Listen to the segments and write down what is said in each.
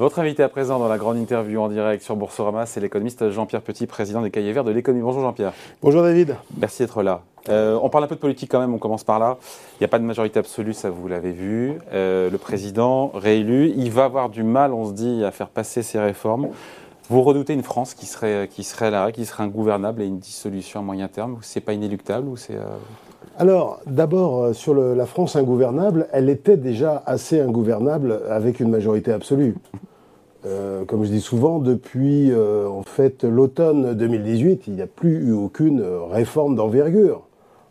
Votre invité à présent dans la grande interview en direct sur Boursorama, c'est l'économiste Jean-Pierre Petit, président des Cahiers Verts de l'économie. Bonjour Jean-Pierre. Bonjour David. Merci d'être là. Euh, on parle un peu de politique quand même, on commence par là. Il n'y a pas de majorité absolue, ça vous l'avez vu. Euh, le président réélu, il va avoir du mal, on se dit, à faire passer ses réformes. Vous redoutez une France qui serait, qui serait à l'arrêt, qui serait ingouvernable et une dissolution à moyen terme C'est pas inéluctable ou c'est... Euh, alors, d'abord, sur la France ingouvernable, elle était déjà assez ingouvernable avec une majorité absolue. Euh, comme je dis souvent, depuis euh, en fait l'automne 2018, il n'y a plus eu aucune réforme d'envergure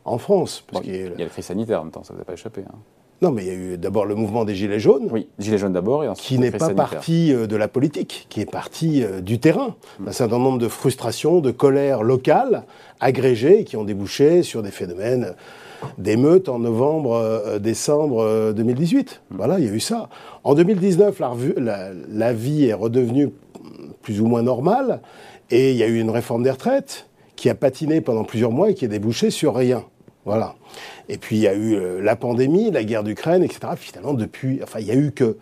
en France. il y a la crise sanitaire en même temps, ça ne vous a pas échappé. Hein. Non, mais il y a eu d'abord le mouvement des Gilets jaunes. Oui, Gilets jaunes d'abord, et ensuite Qui n'est pas parti de la politique, qui est parti du terrain. Mm. Un certain nombre de frustrations, de colères locales, agrégées, qui ont débouché sur des phénomènes d'émeutes en novembre, euh, décembre 2018. Euh, voilà, il y a eu ça. En 2019, la, la, vie est redevenue plus ou moins normale et il y a eu une réforme des retraites qui a patiné pendant plusieurs mois et qui a débouché sur rien. Voilà. Et puis il y a eu euh, la pandémie, la guerre d'Ukraine, etc. Finalement, depuis, enfin, il y a eu que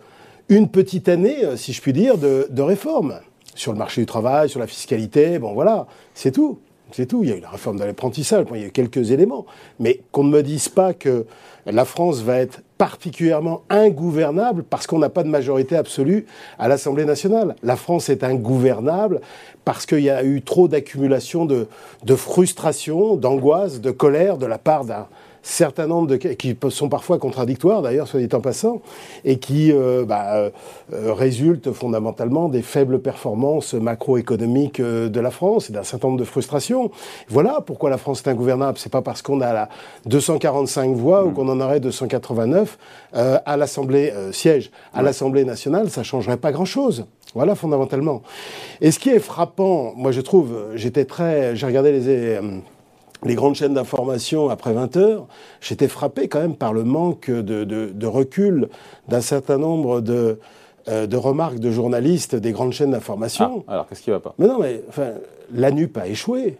une petite année, si je puis dire, de, de réforme sur le marché du travail, sur la fiscalité. Bon, voilà, c'est tout. C'est tout. Il y a eu la réforme de l'apprentissage, il y a eu quelques éléments. Mais qu'on ne me dise pas que la France va être particulièrement ingouvernable parce qu'on n'a pas de majorité absolue à l'Assemblée nationale. La France est ingouvernable parce qu'il y a eu trop d'accumulation de, de frustration, d'angoisse, de colère de la part d'un certain nombre de qui sont parfois contradictoires d'ailleurs, soit dit en passant, et qui euh, bah, euh, euh, résultent fondamentalement des faibles performances macroéconomiques de la France et d'un certain nombre de frustrations. Voilà pourquoi la France est ingouvernable. C'est pas parce qu'on a la 245 voix ou mmh. qu'on en aurait 289 à l'Assemblée siège à l'Assemblée nationale, ça changerait pas grand-chose. Voilà fondamentalement. Et ce qui est frappant, moi je trouve, j'étais très, j'ai regardé les les grandes chaînes d'information après 20 heures, j'étais frappé quand même par le manque de, recul d'un certain nombre de, euh, de, remarques de journalistes des grandes chaînes d'information. Ah, alors qu'est-ce qui va pas? Mais non, mais enfin, la NUP a échoué.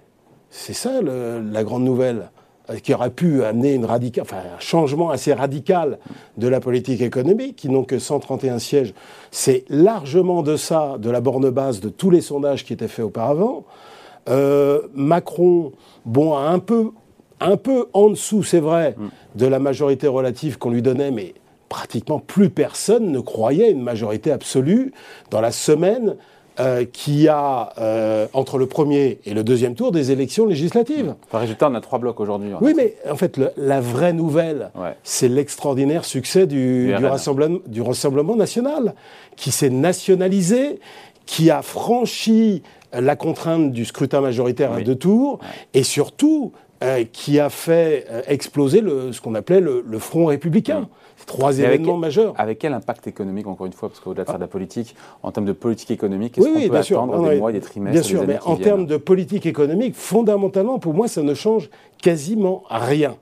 C'est ça la grande nouvelle euh, qui aurait pu amener une enfin, un changement assez radical de la politique économique, qui n'ont que 131 sièges. C'est largement de ça, de la borne basse de tous les sondages qui étaient faits auparavant. Euh, Macron, bon, un peu, un peu en dessous, c'est vrai, de la majorité relative qu'on lui donnait, mais pratiquement plus personne ne croyait une majorité absolue dans la semaine euh, qui a, euh, entre le premier et le deuxième tour, des élections législatives. Par résultat, on a trois blocs aujourd'hui. Oui, mais en fait, la vraie nouvelle, c'est l'extraordinaire succès du, du Rassemblement national, qui s'est nationalisé, qui a franchi la contrainte du scrutin majoritaire à deux tours, et surtout euh, qui a fait euh, exploser le, ce qu'on appelait le, Front républicain. Trois événements majeurs. Avec quel impact économique, encore une fois, parce qu'au-delà de faire de la politique, en termes de politique économique, qu'est-ce qu'on peut attendre des mois, des trimestres Bien sûr, mais en termes de politique économique, fondamentalement, pour moi, ça ne change quasiment rien.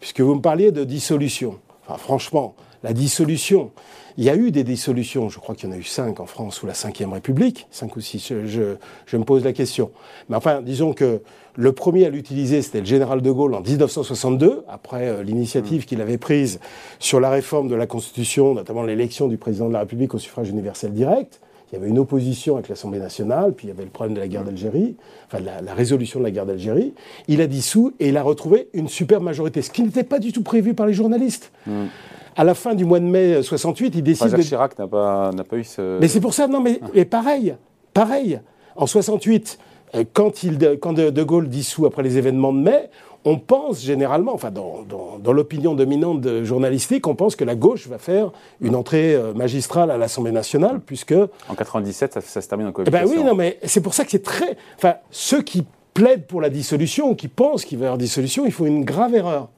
Puisque vous me parliez de dissolution. Enfin, franchement, la dissolution, il y a eu des dissolutions, je crois qu'il y en a eu cinq en France sous la Ve République, cinq ou six, je, me pose la question. Mais enfin, disons que le premier à l'utiliser, c'était le général de Gaulle en 1962, après euh, l'initiative qu'il avait prise sur la réforme de la Constitution, notamment l'élection du président de la République au suffrage universel direct. Il y avait une opposition avec l'Assemblée nationale, puis il y avait le problème de la guerre d'Algérie, enfin la, résolution de la guerre d'Algérie. Il a dissous et il a retrouvé une super majorité, ce qui n'était pas du tout prévu par les journalistes. Mm à la fin du mois de mai 68, il décide. Jacques Chirac n'a pas, pas eu ce. Mais c'est pour ça, non, mais et pareil, pareil. En 68, euh, quand, il, quand de, Gaulle dissout après les événements de mai, on pense généralement, enfin dans, dans, l'opinion dominante de journalistique, on pense que la gauche va faire une entrée euh, magistrale à l'Assemblée nationale, puisque... En 97, ça, se termine en cohabitation. Eh ben oui, non, mais c'est pour ça que c'est très... Enfin, ceux qui plaident pour la dissolution ou qui pensent qu'il va y avoir dissolution, il faut une grave erreur.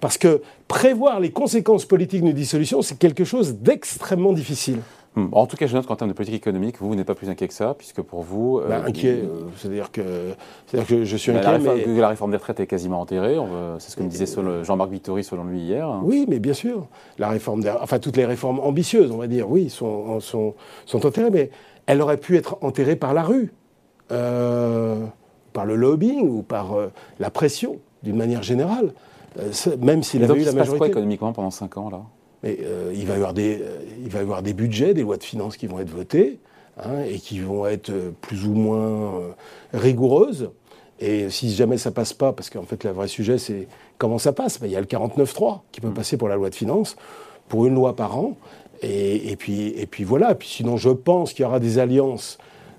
Parce que prévoir les conséquences politiques d'une dissolution, c'est quelque chose d'extrêmement difficile. Hmm. En tout cas, je note qu'en termes de politique économique, vous, n'êtes pas plus inquiet que ça, puisque pour vous... Euh, bah, inquiet, euh, c'est-à-dire que, que je suis inquiet, la réforme, mais... La réforme des retraites est quasiment enterrée, c'est ce que me disait Jean-Marc Vittori selon lui hier. Oui, mais bien sûr. La réforme Enfin, toutes les réformes ambitieuses, on va dire, oui, sont, sont, sont enterrées, mais elle aurait pu être enterrée par la rue, euh, par le lobbying ou par la pression, d'une manière générale. Euh, même s'il avait eu la majorité. quoi économiquement pendant 5 ans là? Mais euh, il, va y avoir des, euh, il va y avoir des budgets, des lois de finances qui vont être votées hein, et qui vont être plus ou moins rigoureuses. Et si jamais ça passe pas, parce qu'en fait le vrai sujet c'est comment ça passe, ben, il y a le 49.3 qui peut mm. passer pour la loi de finances, pour une loi par an. Et, puis, et puis voilà. Puis sinon, je pense qu'il y aura des alliances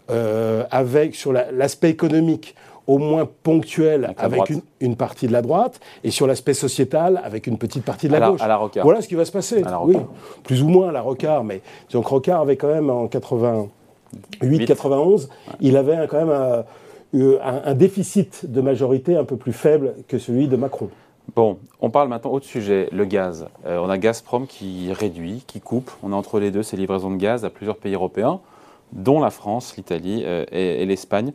avec sur l'aspect économique au moins ponctuel avec, une, partie de la droite, et sur l'aspect sociétal avec une petite partie de la, gauche. Voilà ce qui va se passer. Oui, plus ou moins à la Rocard, mais donc Rocard avait quand même en 88, 91, il avait quand même euh, un, déficit de majorité un peu plus faible que celui de Macron. Bon, on parle maintenant autre sujet, le gaz. Euh, on a Gazprom qui réduit, qui coupe. On a entre les deux ces livraisons de gaz à plusieurs pays européens dont la France, l'Italie euh, et, l'Espagne.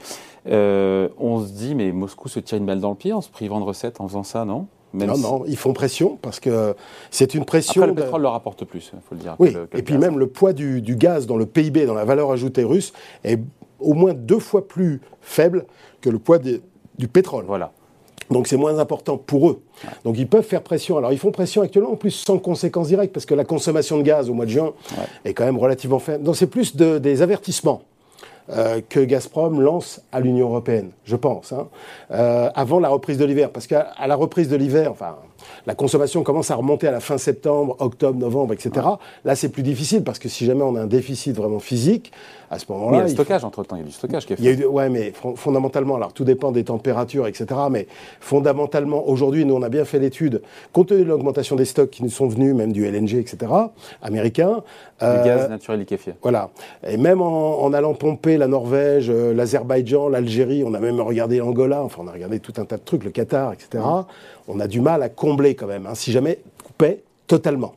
Euh, on se dit, mais Moscou se tire une balle dans le pied en se privant de recettes en faisant ça, non? Non, non, ils font pression parce que c'est une pression. Après, le pétrole leur apporte plus, il faut le dire. Oui, et puis même le poids du, gaz dans le PIB, dans la valeur ajoutée russe, est au moins deux fois plus faible que le poids du pétrole. Voilà. Donc c'est moins important pour eux. Donc ils peuvent faire pression. Alors ils font pression actuellement en plus sans conséquences directes parce que la consommation de gaz au mois de juin est quand même relativement faible. Donc c'est plus des avertissements. Euh, que Gazprom lance à l'Union européenne, je pense, hein. euh, avant la reprise de l'hiver. Parce qu'à la reprise de l'hiver, enfin, la consommation commence à remonter à la fin septembre, octobre, novembre, etc. Là, c'est plus difficile parce que si jamais on a un déficit vraiment physique, à ce moment-là. Il y a le stockage entre temps, il y a du stockage qui est fait. Il y a ouais, mais fondamentalement, alors tout dépend des températures, etc. Mais fondamentalement, aujourd'hui, nous, on a bien fait l'étude, compte tenu de l'augmentation des stocks qui nous sont venus, même du LNG, etc., américain. Du euh, gaz naturel liquéfié. Voilà. Et même en, allant pomper la Norvège, euh, l'Azerbaïdjan, l'Algérie, on a même regardé l'Angola, enfin, on a regardé tout un tas de trucs, le Qatar, etc. On a du mal à combler quand même, hein, si jamais coupait totalement.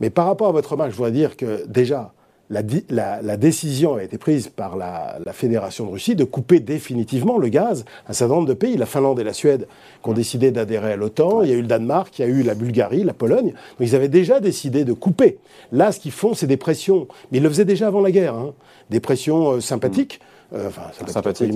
Mais par rapport à votre remarque, je voudrais dire que déjà, la, décision a été prise par la, Fédération de Russie de couper définitivement le gaz à un certain nombre de pays. La Finlande et la Suède qui ont décidé d'adhérer à l'OTAN, il y a eu le Danemark, il y a eu la Bulgarie, la Pologne. Donc ils avaient déjà décidé de couper. Là, ce qu'ils font, c'est des pressions. Mais ils le faisaient déjà avant la guerre. Hein. Des pressions euh, sympathiques. Euh, enfin, sympathiques,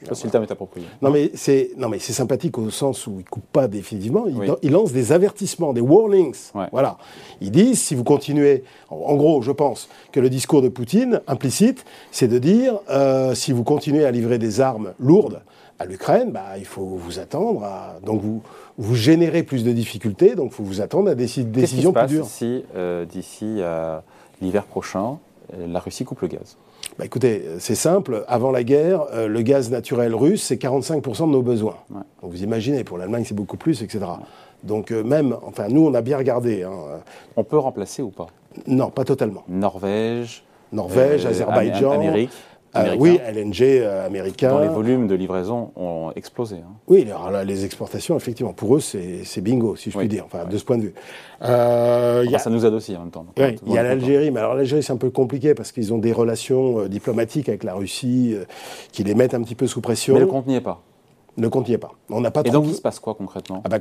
je sais pas si le terme est approprié. Non, mais c'est non mais c'est sympathique au sens où il coupe pas définitivement. Il, lance des avertissements, des warnings. Voilà. Ils disent si vous continuez, en, gros, je pense que le discours de Poutine implicite, c'est de dire euh, si vous continuez à livrer des armes lourdes à l'Ukraine, bah, il faut vous attendre à donc vous vous générez plus de difficultés, donc il faut vous attendre à des décisions plus dures. Si euh, d'ici euh, l'hiver prochain, la Russie coupe le gaz bah, écoutez, c'est simple. Avant la guerre, euh, le gaz naturel russe, c'est 45% de nos besoins. Donc vous imaginez, pour l'Allemagne, c'est beaucoup plus, etc. Donc euh, même, enfin, nous, on a bien regardé. Hein. On peut remplacer ou pas? Non, pas totalement. Norvège Norvège, euh, Azerbaïdjan. Amérique euh, oui, LNG euh, américain. Dont les volumes de livraison ont explosé. Hein. Oui, alors là, les exportations, effectivement, pour eux, c'est bingo, si je puis dire, enfin, de ce point de vue. Euh, y a, ça nous aide aussi en même temps. il y a l'Algérie, mais alors l'Algérie, c'est un peu compliqué parce qu'ils ont des relations diplomatiques avec la Russie qui les mettent un petit peu sous pression. Mais le compte n'y est pas ne compte pas. On n'a pas. Et donc il se passe quoi concrètement? Ah bah,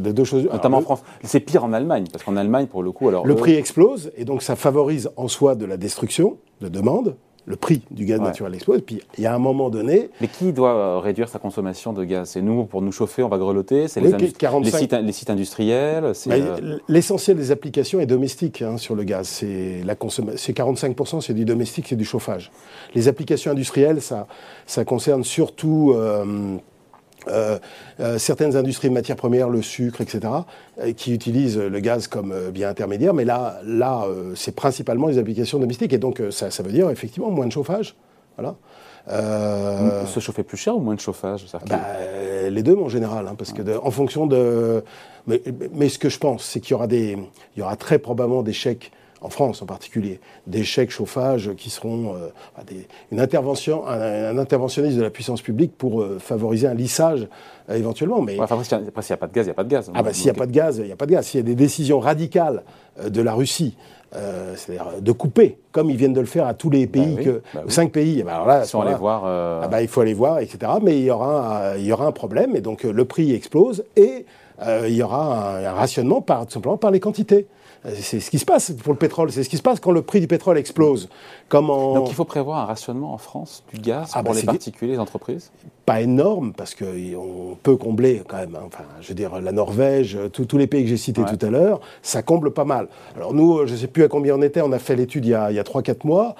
Deux choses. Notamment en France. C'est pire en Allemagne parce qu'en Allemagne pour le coup alors. Le prix explose et donc ça favorise en soi de la destruction de demande le prix du gaz naturel explose. Puis il y a un moment donné. Mais qui doit euh, réduire sa consommation de gaz? C'est nous pour nous chauffer, on va grelotter. C'est les, sites, industriels. Euh, l'essentiel des applications est domestique hein, sur le gaz. C'est la 45 c'est du domestique, c'est du chauffage. Les applications industrielles, ça, ça concerne surtout. Euh, euh, euh, certaines industries de matières premières, le sucre, etc., euh, qui utilisent le gaz comme bien intermédiaire, mais là, là c'est principalement les applications domestiques, et donc ça, ça, veut dire effectivement moins de chauffage. Voilà. Se chauffer plus cher ou moins de chauffage bah, Les deux, mais en général, hein, parce que en fonction de. Mais, mais, ce que je pense, c'est qu'il y aura des, il y aura très probablement des chèques en France en particulier, des chèques chauffage qui seront euh, une intervention, un, interventionniste de la puissance publique pour euh, favoriser un lissage euh, éventuellement. Mais après, s'il n'y a pas de gaz, il n'y a pas de gaz. Ah bah s'il n'y a pas de gaz, il n'y a pas de gaz. S'il y a des décisions radicales de la Russie c'est-à-dire de couper, comme ils viennent de le faire à tous les bah pays, que, bah cinq pays. Bah alors là, aller voir. Ah bah, il faut aller voir, etc. Mais il y aura, un, il y aura un problème, et donc le prix explose, et il y aura un, un rationnement par, tout simplement par les quantités. C'est ce qui se passe pour le pétrole, c'est ce qui se passe quand le prix du pétrole explose. Donc il faut prévoir un rationnement en France du gaz ah pour bah, les particuliers, les entreprises? Pas énorme, parce qu'on on peut combler quand même. Hein. Enfin, je veux dire, la Norvège, tous les pays que j'ai cités tout à l'heure, ça comble pas mal. Alors nous, je ne sais plus à combien on était, on a fait l'étude il y a, a 3-4 mois,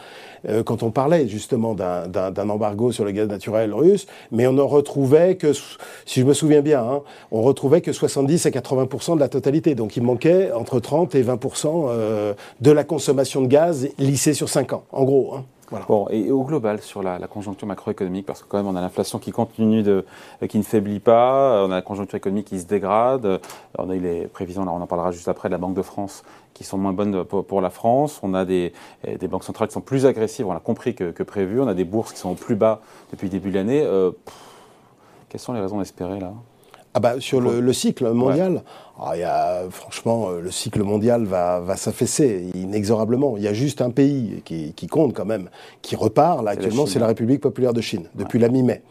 euh, quand on parlait justement d'un embargo sur le gaz naturel russe, mais on en retrouvait que, si je me souviens bien, hein, on retrouvait que 70 à 80% de la totalité. Donc il manquait entre 30 et 20% euh, de la consommation de gaz lissée sur 5 ans, en gros. Hein. Bon, et au global, sur la, conjoncture macroéconomique, parce que quand même on a l'inflation qui continue de, qui ne faiblit pas, on a la conjoncture économique qui se dégrade, on a eu les prévisions, là on en parlera juste après, de la Banque de France qui sont moins bonnes pour, la France, on a des, des, banques centrales qui sont plus agressives, on l'a compris que, prévu, on a des bourses qui sont au plus bas depuis le début de l'année. Euh, quelles sont les raisons d'espérer là? Ah bah, sur le, cycle mondial, ah, y a, franchement, euh, le cycle mondial va, va s'affaisser inexorablement. Il y a juste un pays qui, qui compte quand même, qui repart là actuellement, c'est la République populaire de Chine, depuis la mi-mai.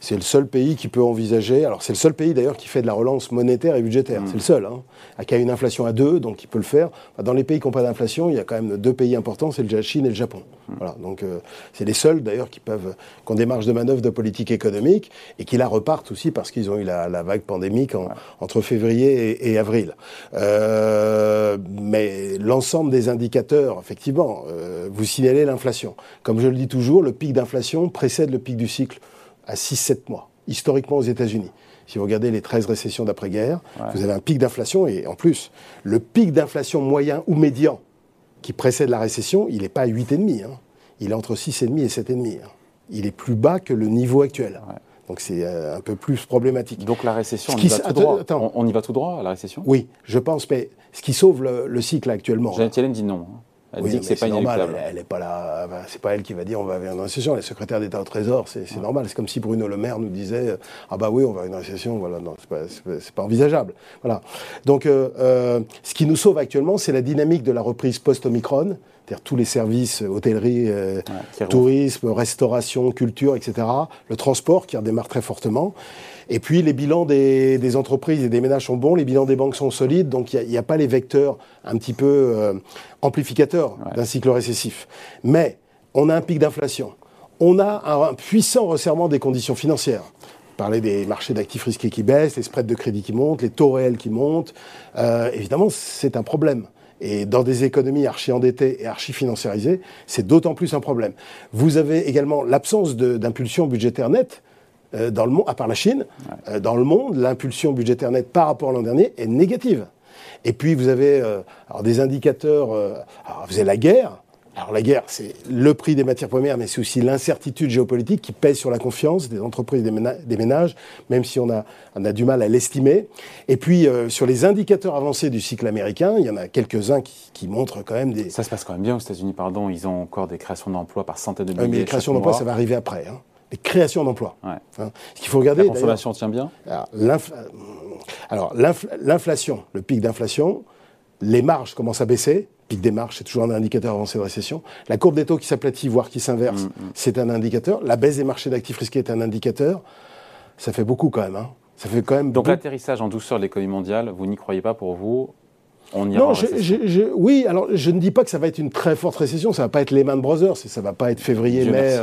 C'est le seul pays qui peut envisager. Alors c'est le seul pays d'ailleurs qui fait de la relance monétaire et budgétaire. Mm. C'est le seul. Hein, qui a une inflation à deux, donc il peut le faire. Dans les pays qui n'ont pas d'inflation, il y a quand même deux pays importants, c'est la Chine et le Japon. Mm. Voilà. Donc euh, c'est les seuls d'ailleurs qui peuvent, qui ont des marges de manœuvre de politique économique et qui la repartent aussi parce qu'ils ont eu la, vague pandémique entre février et, avril. Euh, mais l'ensemble des indicateurs, effectivement, euh, vous signalez l'inflation. Comme je le dis toujours, le pic d'inflation précède le pic du cycle à 6-7 mois, historiquement aux États-Unis. Si vous regardez les 13 récessions d'après-guerre, vous avez un pic d'inflation et en plus, le pic d'inflation moyen ou médian qui précède la récession, il n'est pas à 8,5, hein. il est entre 6,5 et 7,5. Hein. Il est plus bas que le niveau actuel. Donc c'est euh, un peu plus problématique. Donc la récession, on y, va tout droit. On, y va tout droit à la récession? Oui, je pense, mais ce qui sauve le, cycle actuellement. Janet Yellen dit non. Hein. Elle dit que c'est pas normal. Elle, n'est pas là. c'est pas elle qui va dire on va vers une récession. Les secrétaires d'État au Trésor, c'est normal. C'est comme si Bruno Le Maire nous disait ah bah oui on va vers une récession. Voilà, non, c'est pas, pas, envisageable. Voilà. Donc euh, euh, ce qui nous sauve actuellement, c'est la dynamique de la reprise post-Omicron. C'est-à-dire tous les services, hôtellerie, euh, tourisme, restauration, culture, etc. Le transport qui redémarre très fortement. Et puis les bilans des, entreprises et des ménages sont bons, les bilans des banques sont solides, donc il n'y a, pas les vecteurs un petit peu euh, amplificateurs d'un cycle récessif. Mais on a un pic d'inflation, on a un, puissant resserrement des conditions financières parler des marchés d'actifs risqués qui baissent, les spreads de crédit qui montent, les taux réels qui montent. Euh, évidemment, c'est un problème. Et dans des économies archi-endettées et archi-financiarisées, c'est d'autant plus un problème. Vous avez également l'absence d'impulsion budgétaire nette euh, dans le monde, à part la Chine, euh, dans le monde, l'impulsion budgétaire nette par rapport à l'an dernier est négative. Et puis vous avez euh, alors des indicateurs, alors vous avez la guerre. Alors la guerre, c'est le prix des matières premières, mais c'est aussi l'incertitude géopolitique qui pèse sur la confiance des entreprises, des, des ménages, même si on a, on a du mal à l'estimer. Et puis sur les indicateurs avancés du cycle américain, il y en a quelques-uns qui, qui, montrent quand même des... Ça se passe quand même bien aux États-Unis, pardon, ils ont encore des créations d'emplois par centaines de milliers. mais les créations d'emplois, ça va arriver après. Hein les créations d'emplois. Ouais. Hein. Ce qu'il faut regarder. La consommation tient bien Alors, l'inflation, le pic d'inflation, les marges commencent à baisser. Pic des marges, c'est toujours un indicateur avancé de récession. La courbe des taux qui s'aplatit, voire qui s'inverse, mm, mm. c'est un indicateur. La baisse des marchés d'actifs risqués est un indicateur. Ça fait beaucoup quand même. Hein. Ça fait quand même. Donc l'atterrissage en douceur de l'économie mondiale, vous n'y croyez pas pour vous non, oui, alors je ne dis pas que ça va être une très forte récession, ça va pas être Lehman Brothers, ça va pas être février-mai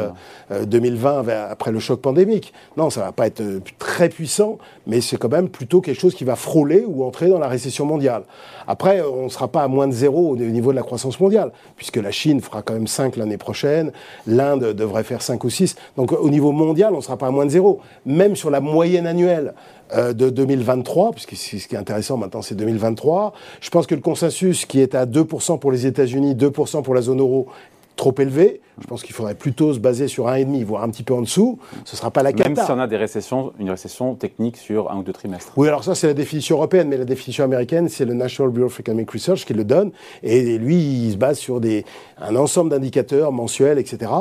2020 euh, euh, après le choc pandémique. Non, ça va pas être euh, très puissant, mais c'est quand même plutôt quelque chose qui va frôler ou entrer dans la récession mondiale. Après, on ne sera pas à moins de zéro au niveau de la croissance mondiale, puisque la Chine fera quand même 5 l'année prochaine, l'Inde devrait faire 5 ou 6. Donc au niveau mondial, on ne sera pas à moins de zéro. Même sur la moyenne annuelle, de 2023, puisque ce qui est intéressant maintenant, c'est 2023. Je pense que le consensus qui est à 2% pour les États-Unis, 2% pour la zone euro, trop élevé. Je pense qu'il faudrait plutôt se baser sur 1,5, voire un petit peu en dessous. Ce ne sera pas la cata. Même si on a des récessions, une récession technique sur un ou deux trimestres. Oui, alors ça, c'est la définition européenne, mais la définition américaine, c'est le National Bureau of Economic Research qui le donne. Et lui, il se base sur des, un ensemble d'indicateurs mensuels, etc.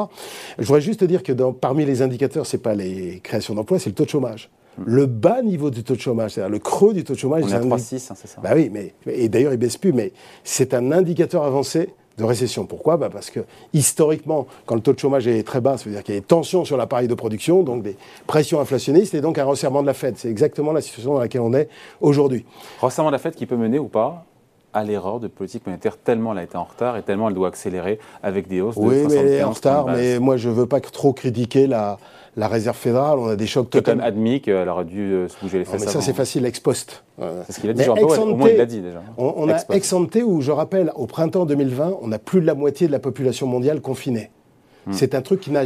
Je voudrais juste dire que dans, parmi les indicateurs, ce n'est pas les créations d'emplois, c'est le taux de chômage le bas niveau du taux de chômage, c'est-à-dire le creux du taux de chômage. On est à 3,6, hein, c'est ça Bah oui, mais, et d'ailleurs, il baisse plus, mais c'est un indicateur avancé de récession. Pourquoi? Bah Parce que historiquement, quand le taux de chômage est très bas, ça veut dire qu'il y a des tensions sur l'appareil de production, donc des pressions inflationnistes et donc un resserrement de la Fed. C'est exactement la situation dans laquelle on est aujourd'hui. Resserrement de la Fed qui peut mener ou pas à l'erreur de politique monétaire tellement elle a été en retard et tellement elle doit accélérer avec des hausses oui, de mais elle est en 75 retard, mais moi je veux pas trop critiquer la, la réserve fédérale. On a des chocs même totalement. admis qu'elle aurait dû euh, se bouger les Non, fesses mais ça c'est facile ex post. Euh, C'est ce qu'il a dit, Jean ex Au moins, il l'a dit déjà. On, on a Ex ante où je rappelle, au printemps 2020, on a plus de la moitié de la population mondiale confinée. C'est un truc qui n'a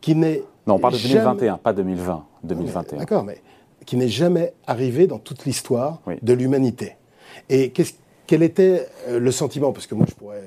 qui n'est Hmm. Non, on parle de jamais- 2021, pas 2020. 2021. D'accord, mais qui n'est jamais arrivé dans toute l'histoire Oui. de l'humanité. Et qu'est-ce- quel était euh, le sentiment? Parce que moi, je pourrais,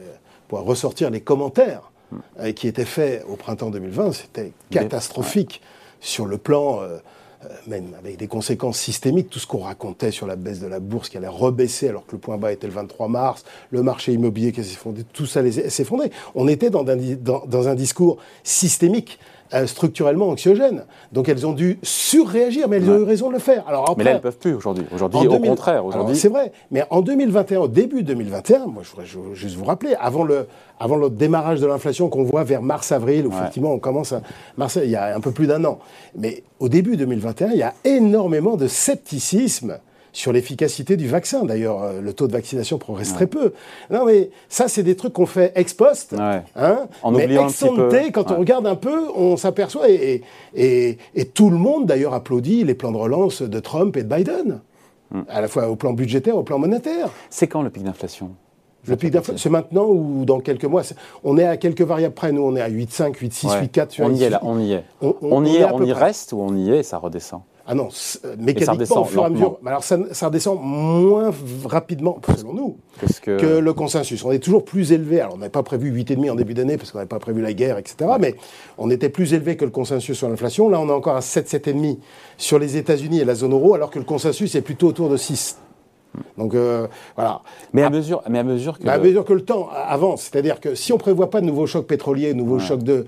pourrais ressortir les commentaires Hmm. Euh, qui étaient faits au printemps 2020. C'était catastrophique sur le plan, euh, euh, même avec des conséquences systémiques. Tout ce qu'on racontait sur la baisse de la bourse qui allait rebaisser alors que le point bas était le 23 mars, le marché immobilier qui s'effondrait, tout ça allait s'effondrer. On était dans un, di- dans- dans un discours systémique. Euh, structurellement anxiogène. Donc elles ont dû surréagir, mais elles ont eu raison de le faire. Alors après, Mais là, elles ne peuvent plus aujourd'hui. Aujourd'hui, au 2000 contraire. Aujourd'hui, C'est vrai, mais en 2021, au début 2021, moi je voudrais ju- juste vous rappeler, avant le, avant le démarrage de l'inflation qu'on voit vers mars-avril, où Ouais. effectivement on commence à. Mars, il y a un peu plus d'un an. Mais au début 2021, il y a énormément de scepticisme sur l'efficacité du vaccin. D'ailleurs, euh, le taux de vaccination progresse très peu. Non, mais ça, c'est des trucs qu'on fait ex post. Ouais. Hein En mais ex ante, quand on regarde un peu, on s'aperçoit, et, et, et- et tout le monde d'ailleurs applaudit les plans de relance de Trump et de Biden, Hmm. à la fois au plan budgétaire, au plan monétaire. c'est quand le pic d'inflation? Le pic d'inflation, c'est maintenant ou dans quelques mois On est à quelques variables près, nous on est à 8,5, 8,6, Ouais. 8,4. sur On y est là, on y est. On- On, on- y on est, on y près. reste ou on y est et ça redescend? Ah non, euh, mécaniquement, au fur et à mesure. Alors ça, ça redescend moins rapidement, selon nous, que, que le consensus. On est toujours plus élevé. Alors, on n'avait pas prévu 8,5 en début d'année parce qu'on n'avait pas prévu la guerre, etc. Mais on était plus élevé que le consensus sur l'inflation. Là, on est encore à 7, 7,5 sur les États-Unis et la zone euro, alors que le consensus est plutôt autour de 6. Donc, euh, voilà. mais, à mesure, mais à mesure que. Bah, à mesure que le temps avance, c'est-à-dire que si on prévoit pas de nouveaux chocs pétroliers, nouveaux chocs de,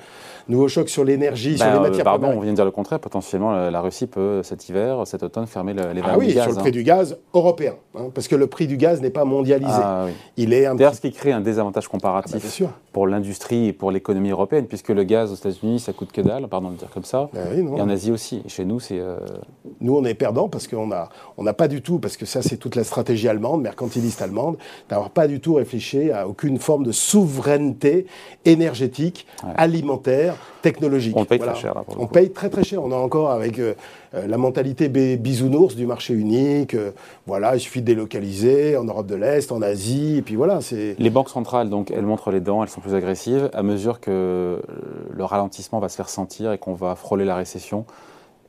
nouveaux chocs sur l'énergie, Bah, sur les euh, matières pardon, premières. on vient de dire le contraire. Potentiellement, la, Russie peut cet hiver, cet automne, fermer le- les Ah vannes oui, du gaz. sur le hein. prix du gaz européen, hein, parce que le prix du gaz n'est pas mondialisé. Ah oui. Il est un D'ailleurs, petit ce qui crée un désavantage Ah bah, comparatif bien sûr. pour l'industrie et pour l'économie européenne, puisque le gaz aux États-Unis, ça coûte que dalle, pardon de le dire comme ça, Ah oui, non. et en Asie aussi. Et chez nous, c'est. euh, Nous, on est perdants parce qu'on n'a on n'a pas du tout, parce que ça, c'est toute la stratégie allemande, mercantiliste allemande, d'avoir pas du tout réfléchi à aucune forme de souveraineté énergétique, alimentaire, technologique. On paye très cher, là, on coup. paye très très cher. On est encore avec euh, euh, la mentalité bisounours du marché unique. euh, voilà, il suffit de délocaliser en Europe de l'Est, en Asie, et puis voilà, c'est. Les banques centrales, donc, elles montrent les dents, elles sont plus agressives. À mesure que le ralentissement va se faire sentir et qu'on va frôler la récession,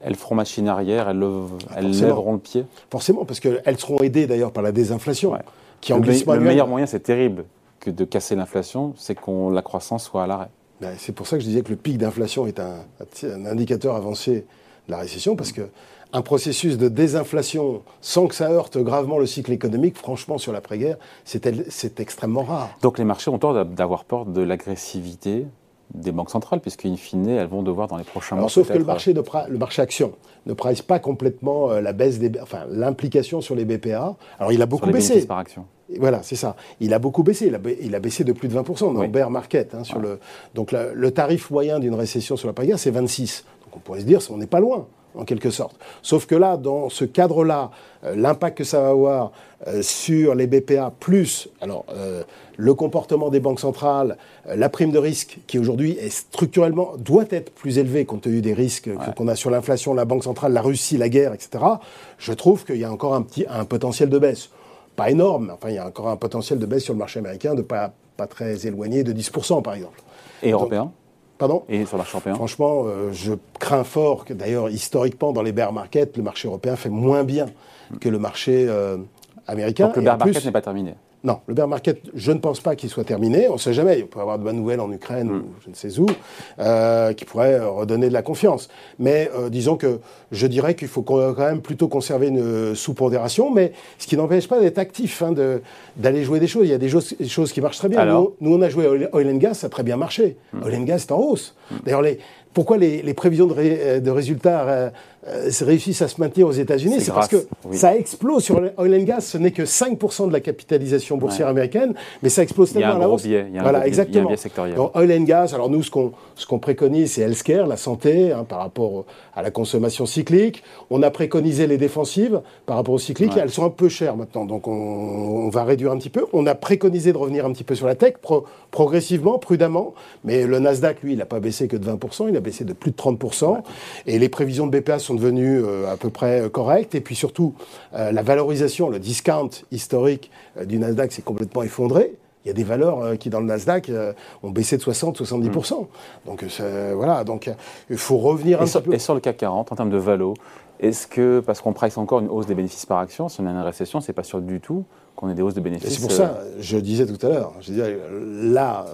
elles feront machine arrière, elles, forcément. lèveront le pied. Forcément, parce qu'elles seront aidées d'ailleurs par la désinflation, Ouais. qui le, me- le meilleur moyen, c'est terrible que de casser l'inflation, c'est qu'on la croissance soit à l'arrêt. Ben, c'est pour ça que je disais que le pic d'inflation est un, un indicateur avancé de la récession, parce que un processus de désinflation sans que ça heurte gravement le cycle économique, franchement, sur l'après-guerre, c'est extrêmement rare. Donc les marchés ont tort d'a- d'avoir peur de l'agressivité des banques centrales, puisqu'in fine, elles vont devoir dans les prochains mois. Alors, sauf que le marché, pra- le marché action ne price pas complètement euh, la baisse des, enfin, l'implication sur les BPA. Alors, il a beaucoup baissé. par action. Voilà, c'est ça. Il a beaucoup baissé. Il a, ba- il a baissé de plus de 20% dans Oui. bear market. hein, sur le, donc la- le tarif moyen d'une récession sur la paguerre, c'est 26. Donc on pourrait se dire, on n'est pas loin, en quelque sorte. Sauf que là, dans ce cadre-là, euh, l'impact que ça va avoir euh, sur les BPA, plus alors, euh, le comportement des banques centrales, la prime de risque, qui aujourd'hui est structurellement, doit être plus élevée compte tenu des risques que- qu'on a sur l'inflation, la banque centrale, la Russie, la guerre, etc. Je trouve qu'il y a encore un, petit, un potentiel de baisse pas énorme, mais enfin, il y a encore un potentiel de baisse sur le marché américain de pas, pas très éloigné de 10%, par exemple. Et européen? Pardon? Et sur le marché européen? Franchement, euh, je crains fort que, d'ailleurs, historiquement, dans les bear markets, le marché européen fait moins bien que le marché euh, américain. Donc le bear market n'est pas terminé. Non, le bear market, je ne pense pas qu'il soit terminé. On ne sait jamais. Il peut y avoir de bonnes nouvelles en Ukraine ou je ne sais où, euh, qui pourraient euh, redonner de la confiance. Mais euh, disons que je dirais qu'il faut quand même plutôt conserver une sous-pondération, mais ce qui n'empêche pas d'être actif, hein, de- d'aller jouer des choses. Il y a des choses, des choses qui marchent très bien. Nous, nous, on a joué oil, oil and gas, ça a très bien marché. Oil and gas, c'est en hausse. D'ailleurs, les, pourquoi les, prévisions de, résultats réussissent à se maintenir aux États-Unis C'est parce que ça explose sur oil and gas. Ce n'est que 5% de la capitalisation boursière américaine, mais ça explose tellement à la hausse. Il y a un gros voilà, exactement. sectoriel. Donc, oil and gas, alors nous, ce qu'on ce préconise, c'est healthcare, la santé, hein, par rapport à la consommation cyclique. On a préconisé les défensives par rapport aux cycliques. Elles sont un peu chères maintenant, donc on, va réduire un petit peu. On a préconisé de revenir un petit peu sur la tech, progressivement, prudemment. Mais le Nasdaq, lui, il n'a pas baissé que de 20%, il a baissé de plus de 30%. Et les prévisions de BPA sont devenues euh, à peu près euh, correctes. Et puis surtout, euh, la valorisation, le discount historique du Nasdaq s'est complètement effondré. Il y a des valeurs qui, dans le Nasdaq, ont baissé de 60-70%. Donc voilà, donc il faut revenir un et peu. Et sur le CAC 40, en termes de valo, est-ce que, parce qu'on price encore une hausse des bénéfices par action, si on a une récession, c'est pas sûr du tout qu'on ait des hausses de bénéfices C'est pour ça, je disais tout à l'heure, je disais, la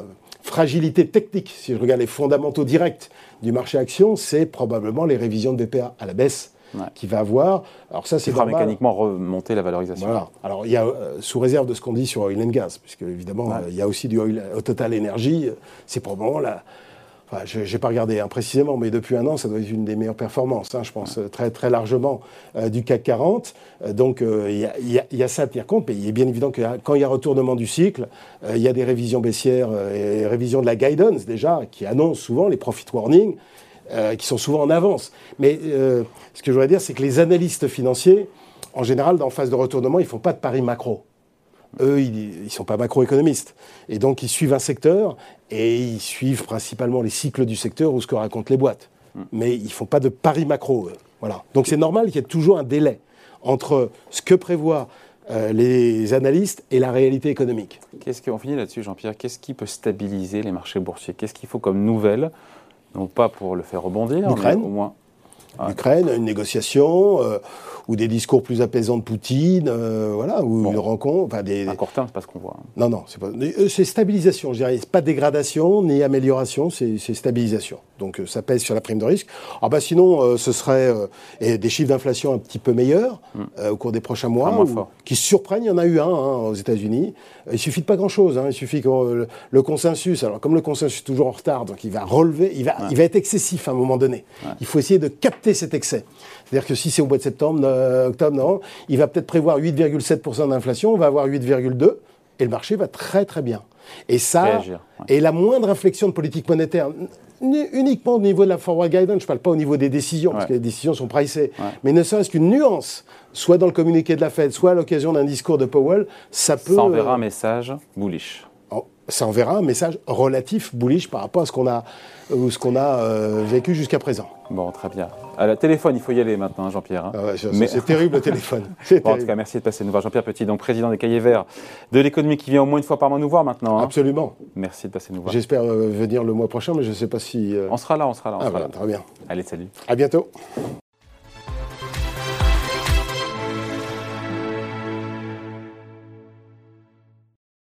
fragilité technique, si je regarde les fondamentaux directs du marché action, c'est probablement les révisions de BPA à la baisse qui va avoir. Alors ça, c'est mécaniquement remonter la valorisation. Voilà. Alors il y a, euh, sous réserve de ce qu'on dit sur oil and gas, puisque évidemment, il y a aussi du oil, au total énergie, c'est probablement la, je n'ai pas regardé hein, précisément, mais depuis un an, ça doit être une des meilleures performances, hein, je pense, très, très largement euh, du CAC 40. Euh, donc, euh, il y, a ça à tenir compte. Mais il est bien évident que quand il y a retournement du cycle, il y a des révisions baissières et révisions de la guidance, déjà, qui annoncent souvent les profit warnings, qui sont souvent en avance. Mais ce que je voudrais dire, c'est que les analystes financiers, en général, dans phase de retournement, ils ne font pas de paris macro eux, ils ne sont pas macroéconomistes. Et donc, ils suivent un secteur et ils suivent principalement les cycles du secteur ou ce que racontent les boîtes. Hmm. Mais ils ne font pas de paris macro. Voilà. Donc, c'est normal qu'il y ait toujours un délai entre ce que prévoient euh, les analystes et la réalité économique. Qu'est-ce qu'on finit là-dessus, Jean-Pierre? Qu'est-ce qui peut stabiliser les marchés boursiers? Qu'est-ce qu'il faut comme nouvelle? Non pas pour le faire rebondir, mais au moins. L'Ukraine, une négociation. Euh, ou des discours plus apaisants de Poutine, euh, voilà, ou une rencontre. des, à court terme, c'est pas ce qu'on voit. Hein. Non, non, c'est pas. Euh, c'est stabilisation, je dirais. C'est pas dégradation ni amélioration, c'est stabilisation. Donc ça pèse sur la prime de risque. Ah bah sinon, ce serait et des chiffres d'inflation un petit peu meilleurs hmm. au cours des prochains mois, qui surprennent. Il y en a eu un hein, aux États-Unis. Il suffit de pas grand-chose. Hein. Il suffit que le, consensus. Alors comme le consensus est toujours en retard, donc il va relever, il va, il va être excessif à un moment donné. Il faut essayer de capter cet excès. C'est-à-dire que si c'est au mois de septembre, euh, octobre, non, il va peut-être prévoir 8,7% d'inflation, on va avoir 8,2%, et le marché va très très bien. Et ça, et la moindre réflexion de politique monétaire, uniquement au niveau de la forward guidance, je ne parle pas au niveau des décisions, parce que les décisions sont pricées, mais ne serait-ce qu'une nuance, soit dans le communiqué de la Fed, soit à l'occasion d'un discours de Powell, ça peut... Ça enverra un euh, message bullish ça enverra un message relatif bullish par rapport à ce qu'on a, euh, ce qu'on a euh, vécu jusqu'à présent. Bon, très bien. À la téléphone, il faut y aller maintenant, Jean-Pierre. Hein. Ah c'est terrible le téléphone. en tout cas, merci de passer nous voir. Jean-Pierre Petit, donc président des Cahiers Verts de l'économie qui vient au moins une fois par mois nous voir maintenant. Hein. Absolument. Merci de passer nous voir. J'espère euh, venir le mois prochain, mais je ne sais pas si. On sera là, on sera là. On ah, sera là. Très bien. Allez, salut. À bientôt.